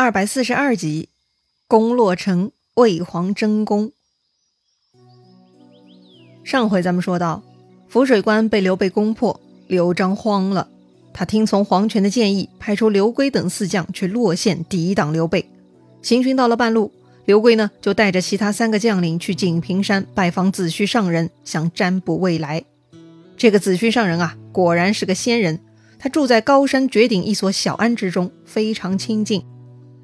二百四十二集，攻洛城，为皇争功。上回咱们说到，涪水关被刘备攻破，刘璋慌了，他听从黄权的建议，派出刘归等四将去洛县抵挡刘备。行军到了半路，刘归呢就带着其他三个将领去锦屏山拜访子虚上人，想占卜未来。这个子虚上人啊，果然是个仙人，他住在高山绝顶一所小庵之中，非常清静。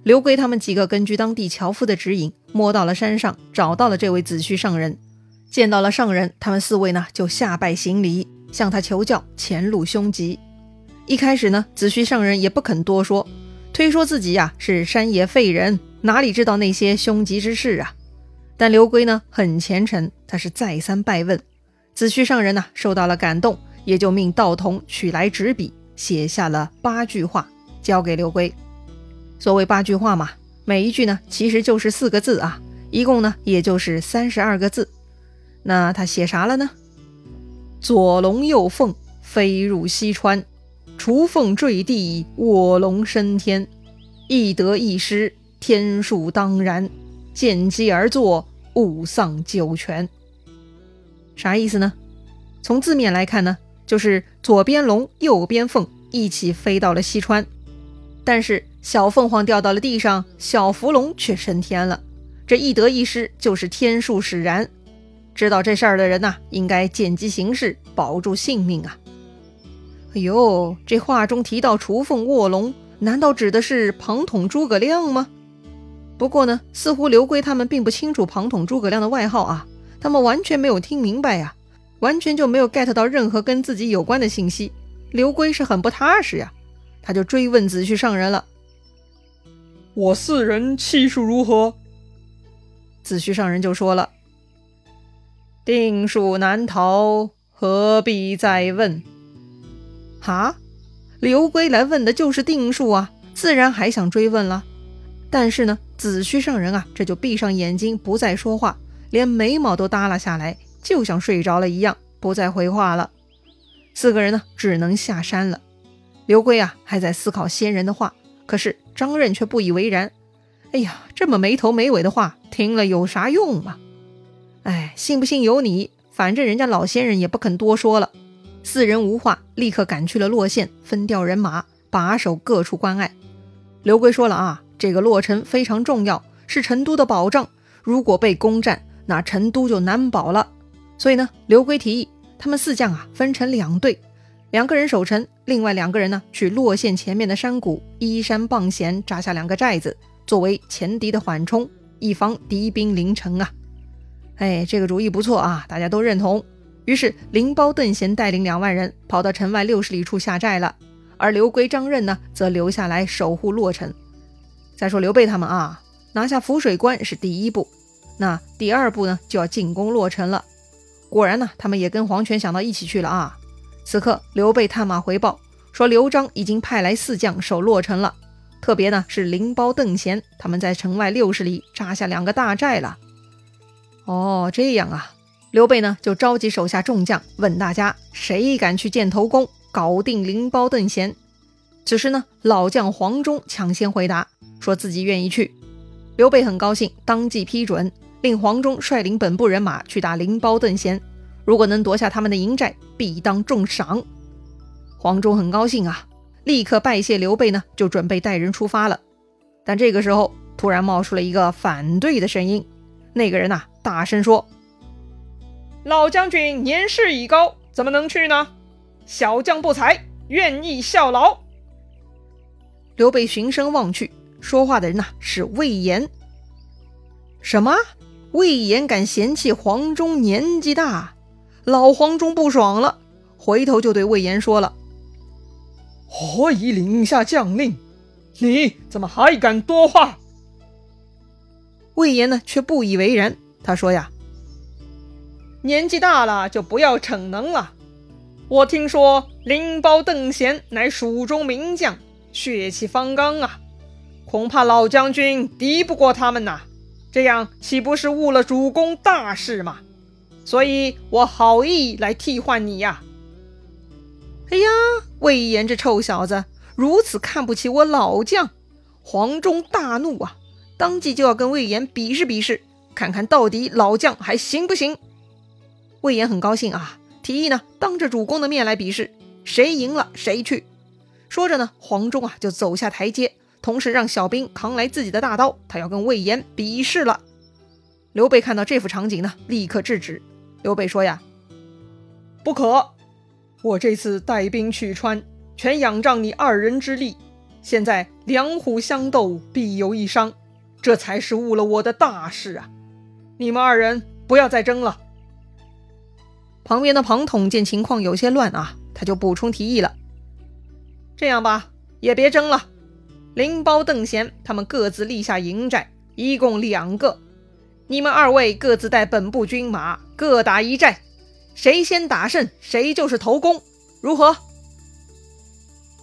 刘归他们几个根据当地樵夫的指引，摸到了山上，找到了这位子虚上人。见到了上人，他们四位呢就下拜行礼，向他求教前路凶吉。一开始呢，子虚上人也不肯多说，推说自己呀是山野废人，哪里知道那些凶吉之事啊？但刘归呢很虔诚，他是再三拜问。子虚上人呢受到了感动，也就命道童取来纸笔，写下了八句话，交给刘归。所谓八句话嘛，每一句呢其实就是四个字啊，一共呢也就是三十二个字。那他写啥了呢？左龙右凤飞入西川，雏凤坠地，卧龙升天，一得一失，天数当然，见机而作，勿丧九泉。啥意思呢？从字面来看呢，就是左边龙，右边凤一起飞到了西川，但是。小凤凰掉到了地上，小伏龙却升天了。这一得一失，就是天数使然。知道这事儿的人呐，应该见机行事，保住性命啊！哎呦，这话中提到雏凤卧龙，难道指的是庞统诸葛亮吗？不过呢，似乎刘归他们并不清楚庞统诸葛亮的外号啊，他们完全没有听明白呀，完全就没有 get 到任何跟自己有关的信息。刘归是很不踏实呀，他就追问子虚上人了。我四人气数如何？子虚上人就说了：“定数难逃，何必再问？”哈，刘归来问的就是定数啊，自然还想追问了。但是呢，子虚上人啊，这就闭上眼睛，不再说话，连眉毛都耷拉下来，就像睡着了一样，不再回话了。四个人呢，只能下山了。刘归啊，还在思考仙人的话。可是张任却不以为然。哎呀，这么没头没尾的话，听了有啥用嘛？哎，信不信由你，反正人家老仙人也不肯多说了。四人无话，立刻赶去了洛县，分调人马，把守各处关隘。刘圭说了啊，这个洛城非常重要，是成都的保障，如果被攻占，那成都就难保了。所以呢，刘圭提议他们四将啊，分成两队。两个人守城，另外两个人呢去洛县前面的山谷依山傍险扎下两个寨子，作为前敌的缓冲，以防敌兵临城啊！哎，这个主意不错啊，大家都认同。于是灵包邓贤带领两万人跑到城外六十里处下寨了，而刘归、张任呢则留下来守护洛城。再说刘备他们啊，拿下涪水关是第一步，那第二步呢就要进攻洛城了。果然呢，他们也跟黄权想到一起去了啊。此刻，刘备探马回报说，刘璋已经派来四将守洛城了。特别呢是灵包、邓贤，他们在城外六十里扎下两个大寨了。哦，这样啊，刘备呢就召集手下众将，问大家谁敢去建头功，搞定灵包、邓贤。此时呢，老将黄忠抢先回答，说自己愿意去。刘备很高兴，当即批准，令黄忠率领本部人马去打灵包、邓贤。如果能夺下他们的营寨，必当重赏。黄忠很高兴啊，立刻拜谢刘备呢，就准备带人出发了。但这个时候，突然冒出了一个反对的声音。那个人呐，大声说：“老将军年事已高，怎么能去呢？小将不才，愿意效劳。”刘备循声望去，说话的人呐是魏延。什么？魏延敢嫌弃黄忠年纪大？老黄忠不爽了，回头就对魏延说了：“何以领下将令？你怎么还敢多话？”魏延呢，却不以为然。他说：“呀，年纪大了就不要逞能了。我听说灵包邓贤乃蜀中名将，血气方刚啊，恐怕老将军敌不过他们呐。这样岂不是误了主公大事吗？”所以我好意来替换你呀！哎呀，魏延这臭小子如此看不起我老将，黄忠大怒啊，当即就要跟魏延比试比试，看看到底老将还行不行。魏延很高兴啊，提议呢当着主公的面来比试，谁赢了谁去。说着呢，黄忠啊就走下台阶，同时让小兵扛来自己的大刀，他要跟魏延比试了。刘备看到这幅场景呢，立刻制止。刘备说呀：“不可，我这次带兵去川，全仰仗你二人之力。现在两虎相斗，必有一伤，这才是误了我的大事啊！你们二人不要再争了。”旁边的庞统见情况有些乱啊，他就补充提议了：“这样吧，也别争了。灵包、邓贤他们各自立下营寨，一共两个。你们二位各自带本部军马，各打一寨，谁先打胜，谁就是头功，如何？”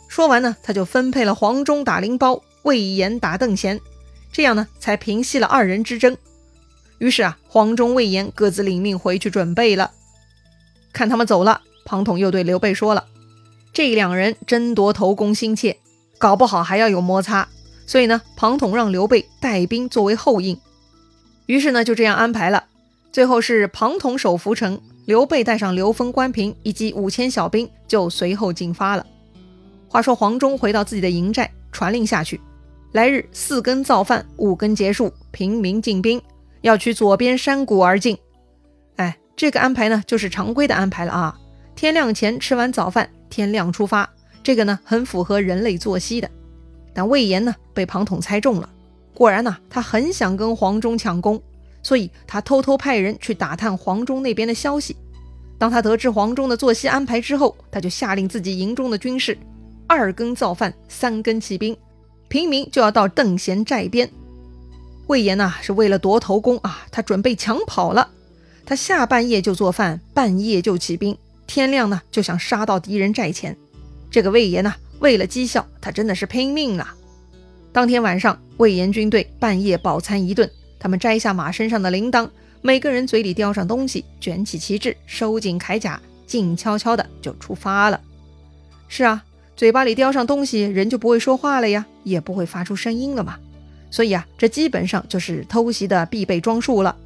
说完呢，他就分配了黄忠打灵包，魏延打邓贤，这样呢，才平息了二人之争。于是啊，黄忠、魏延各自领命回去准备了。看他们走了，庞统又对刘备说了：“这两人争夺头功心切，搞不好还要有摩擦。所以呢，庞统让刘备带兵作为后应。于是呢，就这样安排了。最后是庞统守涪城，刘备带上刘封、关平以及五千小兵，就随后进发了。话说黄忠回到自己的营寨，传令下去：来日四更造饭，五更结束，平民进兵，要取左边山谷而进。”哎这个安排呢，就是常规的安排了啊。天亮前吃完早饭，天亮出发，这个呢很符合人类作息的。但魏延呢被庞统猜中了，果然呢他很想跟黄忠抢功，所以他偷偷派人去打探黄忠那边的消息。当他得知黄忠的作息安排之后，他就下令自己营中的军士二更造饭，三更起兵，平民就要到邓贤寨边。魏延呐是为了夺头功啊，他准备抢跑了。他下半夜就做饭，半夜就起兵，天亮呢就想杀到敌人寨前。这个魏延呢，为了绩效，他真的是拼命了。当天晚上，魏延军队半夜饱餐一顿，他们摘下马身上的铃铛，每个人嘴里叼上东西，卷起旗帜，收紧铠甲，静悄悄的就出发了。是啊，嘴巴里叼上东西，人就不会说话了呀，也不会发出声音了嘛。所以啊，这基本上就是偷袭的必备装束了。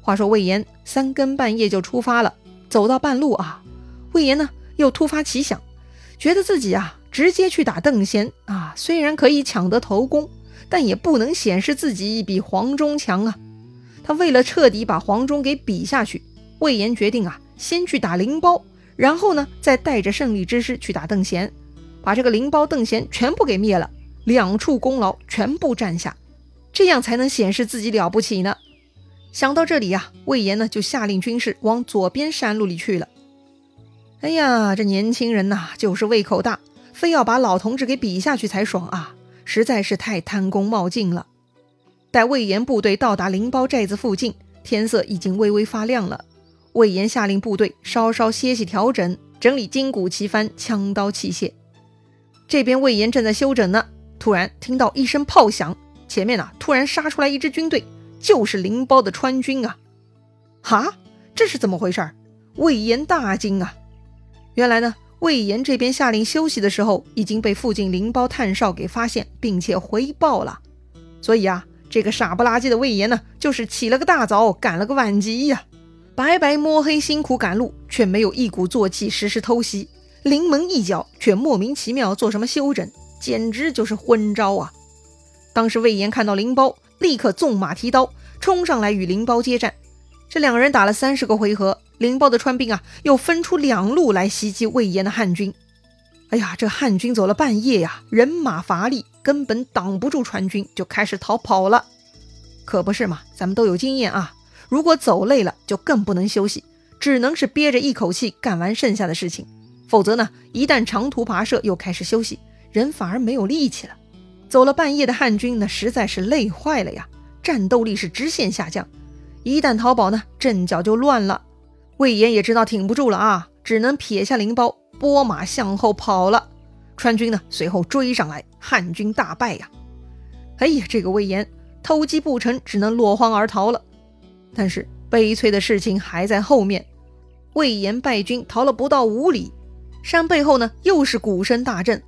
话说魏延三更半夜就出发了，走到半路啊，魏延呢又突发奇想，觉得自己啊直接去打邓贤啊，虽然可以抢得头功，但也不能显示自己比黄忠强啊。他为了彻底把黄忠给比下去，魏延决定啊先去打灵包，然后呢再带着胜利之师去打邓贤，把这个灵包、邓贤全部给灭了，两处功劳全部占下，这样才能显示自己了不起呢。想到这里呀，魏延呢就下令军士往左边山路里去了。哎呀，这年轻人呐，就是胃口大，非要把老同志给比下去才爽啊！实在是太贪功冒进了。待魏延部队到达灵包寨子附近，天色已经微微发亮了。魏延下令部队稍稍歇息调整，整理金鼓旗幡、枪刀器械。这边魏延正在休整呢，突然听到一声炮响，前面呢突然杀出来一支军队。就是灵包的川军啊！哈，这是怎么回事？魏延大惊啊！原来呢，魏延这边下令休息的时候，已经被附近灵包探哨给发现，并且回报了。所以啊，这个傻不拉几的魏延呢，就是起了个大早，赶了个晚集呀，白白摸黑辛苦赶路，却没有一鼓作气实施偷袭，临门一脚却莫名其妙做什么休整，简直就是昏招啊！当时魏延看到灵包。立刻纵马提刀冲上来与灵包接战，这两个人打了三十个回合，灵包的川兵啊又分出两路来袭击魏延的汉军。哎呀，这汉军走了半夜呀，人马乏力，根本挡不住川军，就开始逃跑了。可不是嘛，咱们都有经验啊，如果走累了，就更不能休息，只能是憋着一口气干完剩下的事情，否则呢，一旦长途跋涉又开始休息，人反而没有力气了。走了半夜的汉军那实在是累坏了呀，战斗力是直线下降。一旦逃跑呢，阵脚就乱了。魏延也知道挺不住了啊，只能撇下灵包，拨马向后跑了。川军呢随后追上来，汉军大败呀。哎呀，这个魏延偷鸡不成，只能落荒而逃了。但是悲催的事情还在后面。魏延败军逃了不到五里，山背后呢又是鼓声大震。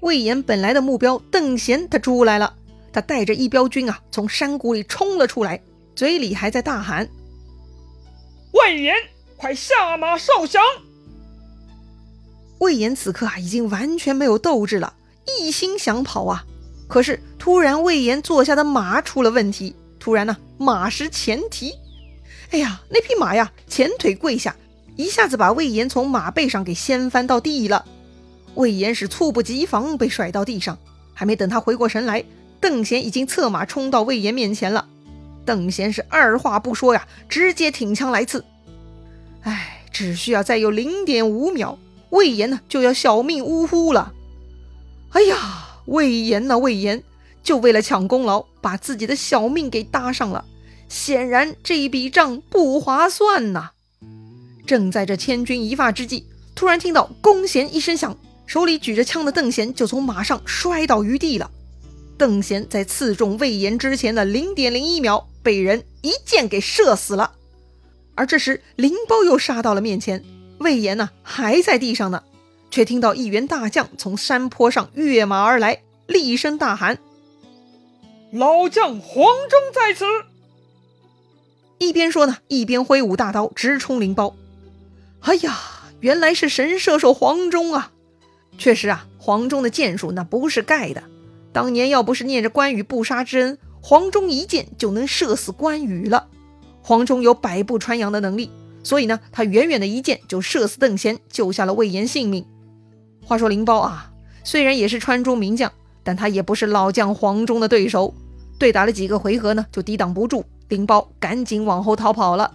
魏延本来的目标邓贤他出来了，他带着一彪军啊，从山谷里冲了出来，嘴里还在大喊：“魏延，快下马受降！”魏延此刻啊，已经完全没有斗志了，一心想跑啊。可是突然，魏延坐下的马出了问题。突然呢，马失前蹄，哎呀，那匹马呀，前腿跪下，一下子把魏延从马背上给掀翻到地了。魏延是猝不及防，被甩到地上。还没等他回过神来，邓贤已经策马冲到魏延面前了。邓贤是二话不说呀，直接挺枪来刺。哎，只需要再有零点五秒，魏延呢就要小命呜呼了。哎呀，魏延呐，魏延，就为了抢功劳，把自己的小命给搭上了。显然这一笔账不划算呐。正在这千钧一发之际，突然听到“弓弦”一声响。手里举着枪的邓贤就从马上摔倒于地了。邓贤在刺中魏延之前的零点零一秒被人一箭给射死了。而这时灵包又杀到了面前，魏延呢还在地上呢，却听到一员大将从山坡上跃马而来，厉声大喊：“老将黄忠在此！”一边说呢，一边挥舞大刀直冲灵包。哎呀，原来是神射手黄忠啊！确实啊，黄忠的剑术那不是盖的。当年要不是念着关羽不杀之恩，黄忠一箭就能射死关羽了。黄忠有百步穿杨的能力，所以呢，他远远的一箭就射死邓贤，救下了魏延性命。话说灵包啊，虽然也是川中名将，但他也不是老将黄忠的对手。对打了几个回合呢，就抵挡不住，灵包赶紧往后逃跑了。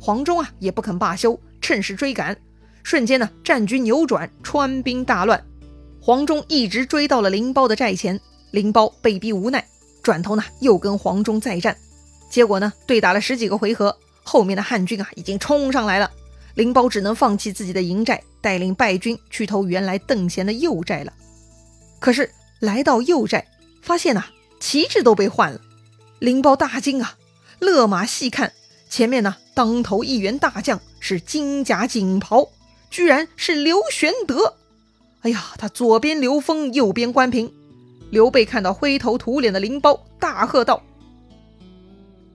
黄忠啊，也不肯罢休，趁势追赶。瞬间呢，战局扭转，川兵大乱。黄忠一直追到了灵包的寨前，灵包被逼无奈，转头呢又跟黄忠再战。结果呢，对打了十几个回合，后面的汉军啊已经冲上来了，灵包只能放弃自己的营寨，带领败军去投原来邓贤的右寨了。可是来到右寨，发现呐旗帜都被换了，灵包大惊啊，勒马细看，前面呢当头一员大将是金甲锦袍。居然是刘玄德！哎呀，他左边刘封，右边关平。刘备看到灰头土脸的灵包，大喝道：“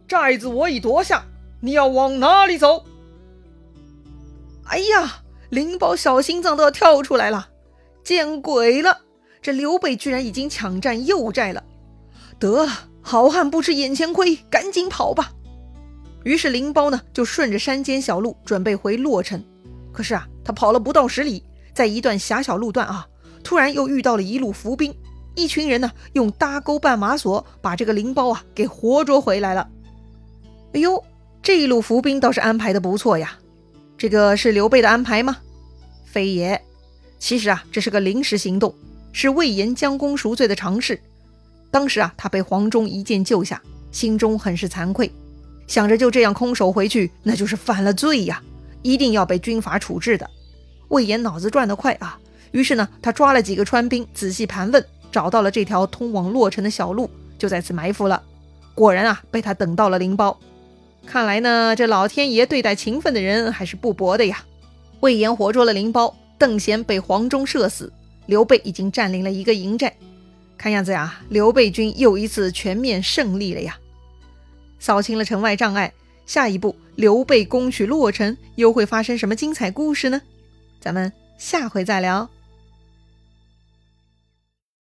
寨子我已夺下，你要往哪里走？”哎呀，灵包小心脏都要跳出来了！见鬼了，这刘备居然已经抢占右寨了！得了，好汉不吃眼前亏，赶紧跑吧！于是灵包呢，就顺着山间小路准备回洛城。可是啊，他跑了不到十里，在一段狭小路段啊，突然又遇到了一路伏兵，一群人呢用搭钩绊马索把这个灵包啊给活捉回来了。哎呦，这一路伏兵倒是安排的不错呀。这个是刘备的安排吗？非也。其实啊，这是个临时行动，是魏延将功赎罪的尝试。当时啊，他被黄忠一剑救下，心中很是惭愧，想着就这样空手回去，那就是犯了罪呀。一定要被军法处置的。魏延脑子转得快啊，于是呢，他抓了几个川兵，仔细盘问，找到了这条通往洛城的小路，就在此埋伏了。果然啊，被他等到了灵包。看来呢，这老天爷对待勤奋的人还是不薄的呀。魏延活捉了灵包，邓贤被黄忠射死，刘备已经占领了一个营寨。看样子呀，刘备军又一次全面胜利了呀，扫清了城外障碍。下一步，刘备攻取洛城，又会发生什么精彩故事呢？咱们下回再聊。